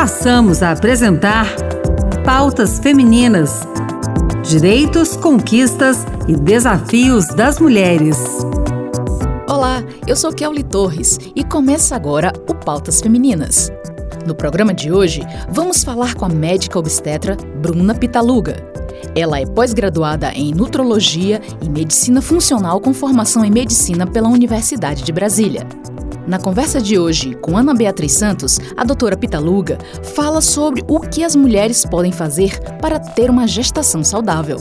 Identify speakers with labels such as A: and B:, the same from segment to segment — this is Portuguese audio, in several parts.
A: passamos a apresentar Pautas Femininas: Direitos, Conquistas e Desafios das Mulheres.
B: Olá, eu sou Kelly Torres e começa agora o Pautas Femininas. No programa de hoje, vamos falar com a médica obstetra Bruna Pitaluga. Ela é pós-graduada em Nutrologia e Medicina Funcional com formação em Medicina pela Universidade de Brasília. Na conversa de hoje com Ana Beatriz Santos, a doutora Pitaluga fala sobre o que as mulheres podem fazer para ter uma gestação saudável.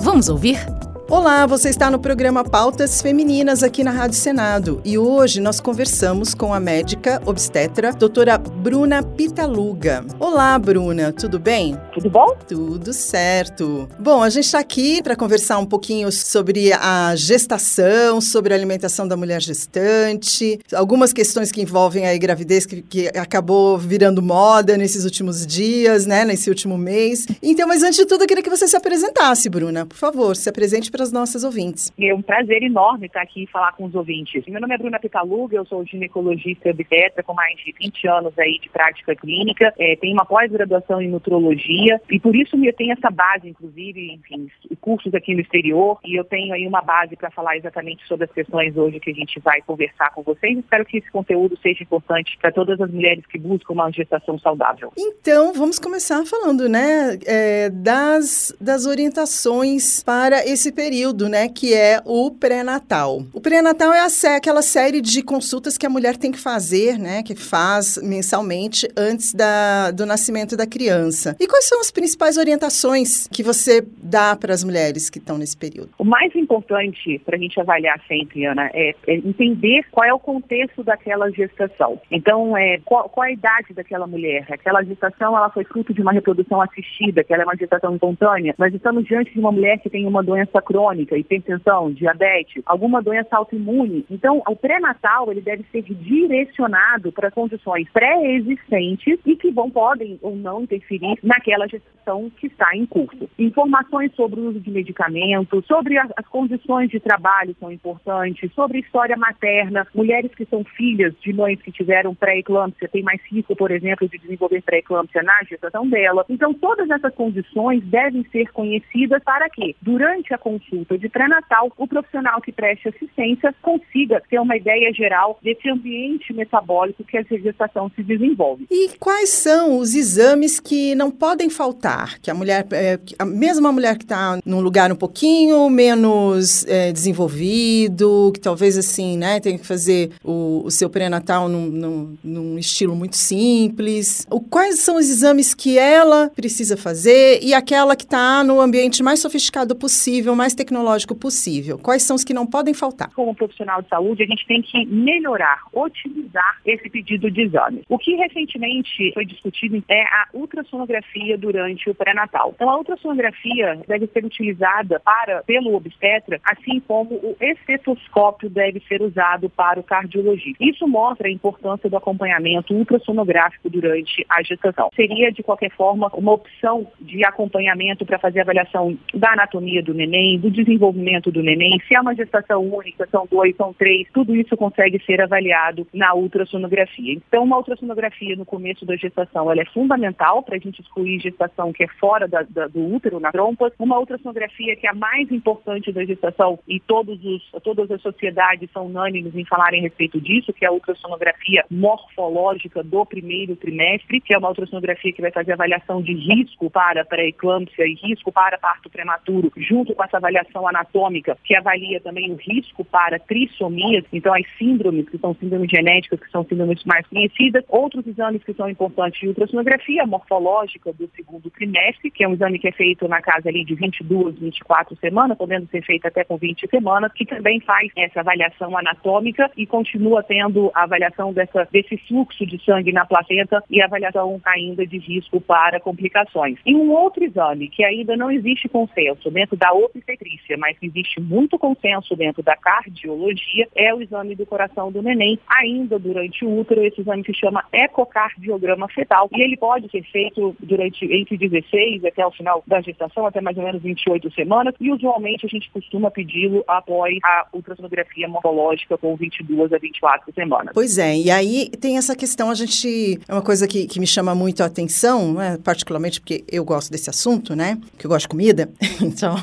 B: Vamos ouvir?
C: Olá, você está no programa Pautas Femininas aqui na Rádio Senado e hoje nós conversamos com a médica obstetra, doutora Bruna Pitaluga. Olá, Bruna, tudo bem?
D: Tudo bom?
C: Tudo certo. Bom, a gente está aqui para conversar um pouquinho sobre a gestação, sobre a alimentação da mulher gestante, algumas questões que envolvem a gravidez que, que acabou virando moda nesses últimos dias, né, nesse último mês. Então, mas antes de tudo, eu queria que você se apresentasse, Bruna. Por favor, se apresente para as nossas ouvintes.
D: É um prazer enorme estar aqui e falar com os ouvintes. Meu nome é Bruna Pitaluga, eu sou ginecologista obstetra com mais de 20 anos aí de prática clínica, é, tenho uma pós-graduação em nutrologia e por isso eu tenho essa base, inclusive, enfim, cursos aqui no exterior e eu tenho aí uma base para falar exatamente sobre as questões hoje que a gente vai conversar com vocês. Espero que esse conteúdo seja importante para todas as mulheres que buscam uma gestação saudável.
C: Então, vamos começar falando, né, é, das, das orientações para esse período período, né, que é o pré-natal. O pré-natal é a, aquela série de consultas que a mulher tem que fazer, né, que faz mensalmente antes da, do nascimento da criança. E quais são as principais orientações que você dá para as mulheres que estão nesse período?
D: O mais importante para a gente avaliar sempre, Ana, é, é, entender qual é o contexto daquela gestação. Então, é, qual, qual a idade daquela mulher? Aquela gestação ela foi fruto de uma reprodução assistida, que ela é uma gestação espontânea. Nós estamos diante de uma mulher que tem uma doença crônica crônica, hipertensão, diabetes, alguma doença autoimune. Então, o pré-natal ele deve ser direcionado para condições pré-existentes e que vão podem ou não interferir naquela gestação que está em curso. Informações sobre o uso de medicamentos, sobre as, condições de trabalho são importantes, sobre história materna, mulheres que são filhas de mães que tiveram pré-eclâmpsia têm mais risco, por exemplo, de desenvolver pré-eclâmpsia na gestação dela. Então, todas essas condições devem ser conhecidas para que, durante a consulta consulta de pré-natal, o profissional que preste assistência consiga ter uma ideia geral desse ambiente metabólico que a gestação se desenvolve.
C: E quais são os exames que não podem faltar? Que a mulher, é, a mesma mulher que está num lugar um pouquinho menos é, desenvolvido, que talvez assim, né, tem que fazer o, o seu pré-natal num, num, num, estilo muito simples. O, quais são os exames que ela precisa fazer e aquela que está no ambiente mais sofisticado possível, mais tecnológico possível? Quais são os que não podem faltar?
D: Como profissional de saúde, a gente tem que melhorar, otimizar esse pedido de exame. O que recentemente foi discutido é a ultrassonografia durante o pré-natal. Então, a ultrassonografia deve ser utilizada para pelo obstetra, assim como o estetoscópio deve ser usado para o cardiologista. Isso mostra a importância do acompanhamento ultrassonográfico durante a gestação. Seria, de qualquer forma, uma opção de acompanhamento para fazer avaliação da anatomia do neném, do do desenvolvimento do neném, se é uma gestação única, são dois, são três, tudo isso consegue ser avaliado na ultrassonografia. Então, uma ultrassonografia no começo da gestação, ela é fundamental para a gente excluir gestação que é fora da, da, do útero, na trompa. Uma ultrassonografia que é a mais importante da gestação e todos os, todas as sociedades são unânimes em falarem a respeito disso, que é a ultrassonografia morfológica do primeiro trimestre, que é uma ultrassonografia que vai fazer avaliação de risco para pré-eclâmpsia e risco para parto prematuro, junto com essa avaliação avaliação anatômica, que avalia também o risco para trissomias, então as síndromes, que são síndromes genéticas, que são síndromes mais conhecidas, outros exames que são importantes de ultrassonografia morfológica do segundo trimestre, que é um exame que é feito na casa ali de 22, 24 semanas, podendo ser feito até com 20 semanas, que também faz essa avaliação anatômica e continua tendo a avaliação dessa, desse fluxo de sangue na placenta e avaliação ainda de risco para complicações. E um outro exame que ainda não existe consenso dentro da obstetrícia obstetrícia, mas existe muito consenso dentro da cardiologia, é o exame do coração do neném. Ainda durante o útero, esse exame se chama ecocardiograma fetal e ele pode ser feito durante entre 16 até o final da gestação, até mais ou menos 28 semanas, e usualmente a gente costuma pedi-lo após a ultrassonografia morfológica com 22 a 24 semanas.
C: Pois é, e aí tem essa questão, a gente, é uma coisa que, que me chama muito a atenção, né, particularmente porque eu gosto desse assunto, né, que eu gosto de comida, então,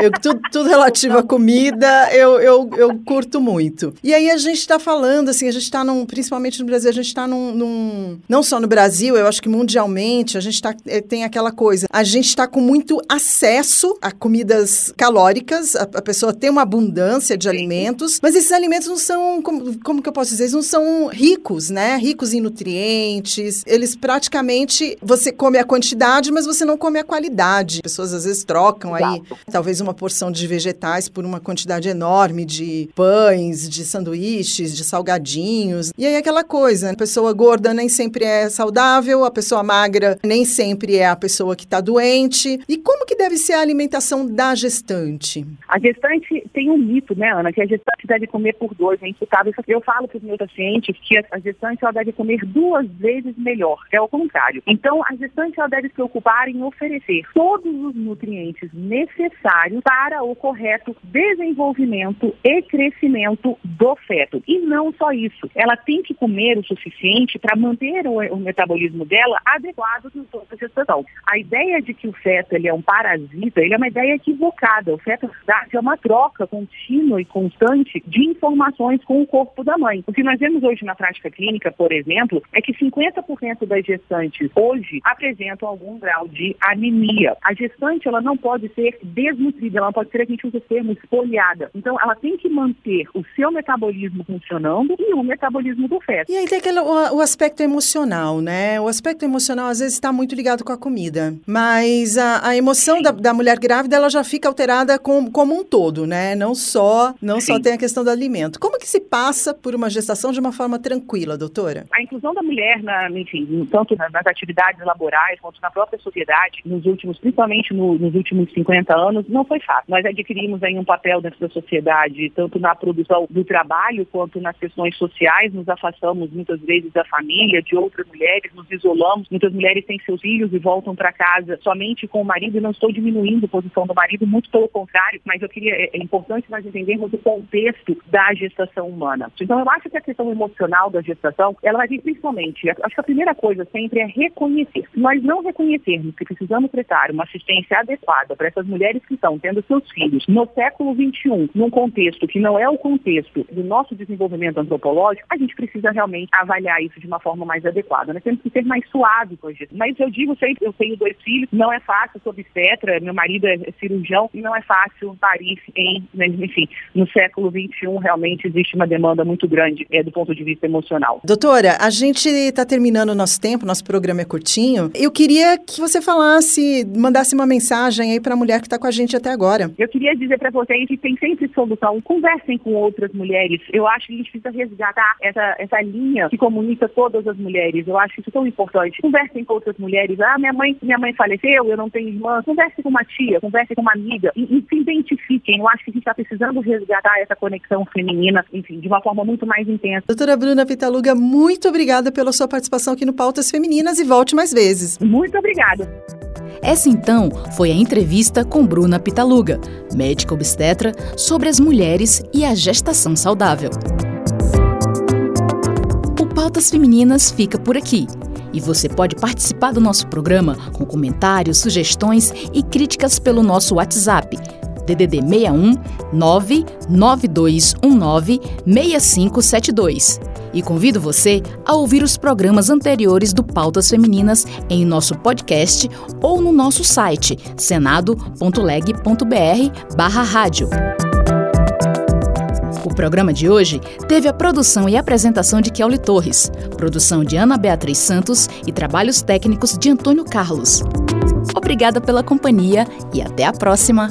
C: eu, tudo, tudo, relativo à comida, eu, eu, eu curto muito. E aí a gente está falando, assim, a gente está num, principalmente no Brasil, a gente está num, num, não só no Brasil, eu acho que mundialmente, a gente tá, é, tem aquela coisa, a gente está com muito acesso a comidas calóricas, a, a, pessoa tem uma abundância de alimentos, mas esses alimentos não são, como, como que eu posso dizer, eles não são ricos, né? Ricos em nutrientes, eles praticamente, você come a quantidade, mas você não come a qualidade. As pessoas às vezes trocam Exato. aí, talvez uma porção de vegetais por uma quantidade enorme de pães, de sanduíches, de salgadinhos. E aí aquela coisa, a pessoa gorda nem sempre é saudável, a pessoa magra nem sempre é a pessoa que está doente. E como que deve ser a alimentação da gestante?
D: A gestante tem um mito, né, Ana, que a gestante deve comer por dois, é imputável. Eu falo para os meus pacientes que a gestante ela deve comer duas vezes melhor, é o contrário. Então, a gestante ela deve se preocupar em oferecer todos os nutrientes necessários para o correto desenvolvimento e crescimento do feto. E não só isso, ela tem que comer o suficiente para manter o, o, metabolismo dela adequado durante a gestação. A ideia de que o feto ele é um parasita, ele é uma ideia equivocada. O feto é uma troca contínua e constante de informações com o corpo da mãe. O que nós vemos hoje na prática clínica, por exemplo, é que 50% das gestantes hoje apresentam algum grau de anemia. A gestante ela não pode ser desnutrida, ela não pode ser, a gente usa o termo, espoliada. Então, ela tem que manter o seu metabolismo funcionando e o metabolismo do feto.
C: E aí tem aquele, o, o aspecto emocional, né? O aspecto emocional às vezes está muito ligado com a comida, mas a, a emoção da, da, mulher grávida ela já fica alterada com, como um todo, né? Não só não Sim. só tem a questão do alimento. Como que se passa por uma gestação de uma forma tranquila, doutora?
D: A inclusão da mulher, na, enfim, tanto nas atividades laborais quanto na própria sociedade, nos últimos, principalmente no, nos últimos 50 anos, não foi fácil. Nós adquirimos aí um papel dentro da sociedade, tanto na produção do trabalho quanto nas questões sociais, nos afastamos muitas vezes da família, de outras mulheres, nos isolamos. Muitas mulheres têm seus filhos e voltam para casa somente com o marido, e não estou diminuindo a posição do marido, muito pelo contrário, mas eu queria, é, é importante nós entendermos o contexto da gestação humana. Então, eu acho que a questão emocional da gestação, ela vai vir principalmente, acho que a primeira coisa sempre é reconhecer. Se nós não reconhecermos que precisamos prestar uma assistência adequada para essas mulheres que estão tendo seus filhos no século XXI, num contexto que não é o contexto do nosso desenvolvimento antropológico, a gente precisa realmente avaliar isso de uma forma mais adequada. Nós temos que ser mais suaves com isso. Mas eu digo sempre, eu tenho dois filhos, não é fácil, sou obstetra, meu marido é cirurgião, e não é fácil parir em, né, enfim, no século XXI realmente existe uma demanda muito grande é, do ponto de vista emocional.
C: Doutora, a gente está terminando o nosso tempo, nosso programa é curtinho. Eu queria que você falasse, mandasse uma mensagem aí para a mulher que está com a gente até agora.
D: Eu queria dizer para vocês que tem sempre solução. Conversem com outras mulheres. Eu acho que a gente precisa resgatar essa, essa linha que comunica todas as mulheres. Eu acho isso tão importante. Conversem com outras mulheres. Ah, minha mãe, minha mãe faleceu, eu não tenho irmã. Converse com uma tia, converse com uma amiga e, e se identifiquem. Eu acho que a gente está precisando resgatar essa conexão feminina, enfim, de uma forma muito mais intensa.
C: Doutora Bruna Vitaluga, muito obrigada pela sua participação aqui no Pautas Femininas e volte mais vezes.
D: Muito obrigada.
B: Essa então foi a entrevista com Bruna Pitaluga, médica obstetra, sobre as mulheres e a gestação saudável. O Pautas Femininas fica por aqui. E você pode participar do nosso programa com comentários, sugestões e críticas pelo nosso WhatsApp DDD 61 99219 6572. E convido você a ouvir os programas anteriores do Pautas Femininas em nosso podcast ou no nosso site senado.leg.br/rádio. O programa de hoje teve a produção e apresentação de Kelly Torres, produção de Ana Beatriz Santos e trabalhos técnicos de Antônio Carlos. Obrigada pela companhia e até a próxima!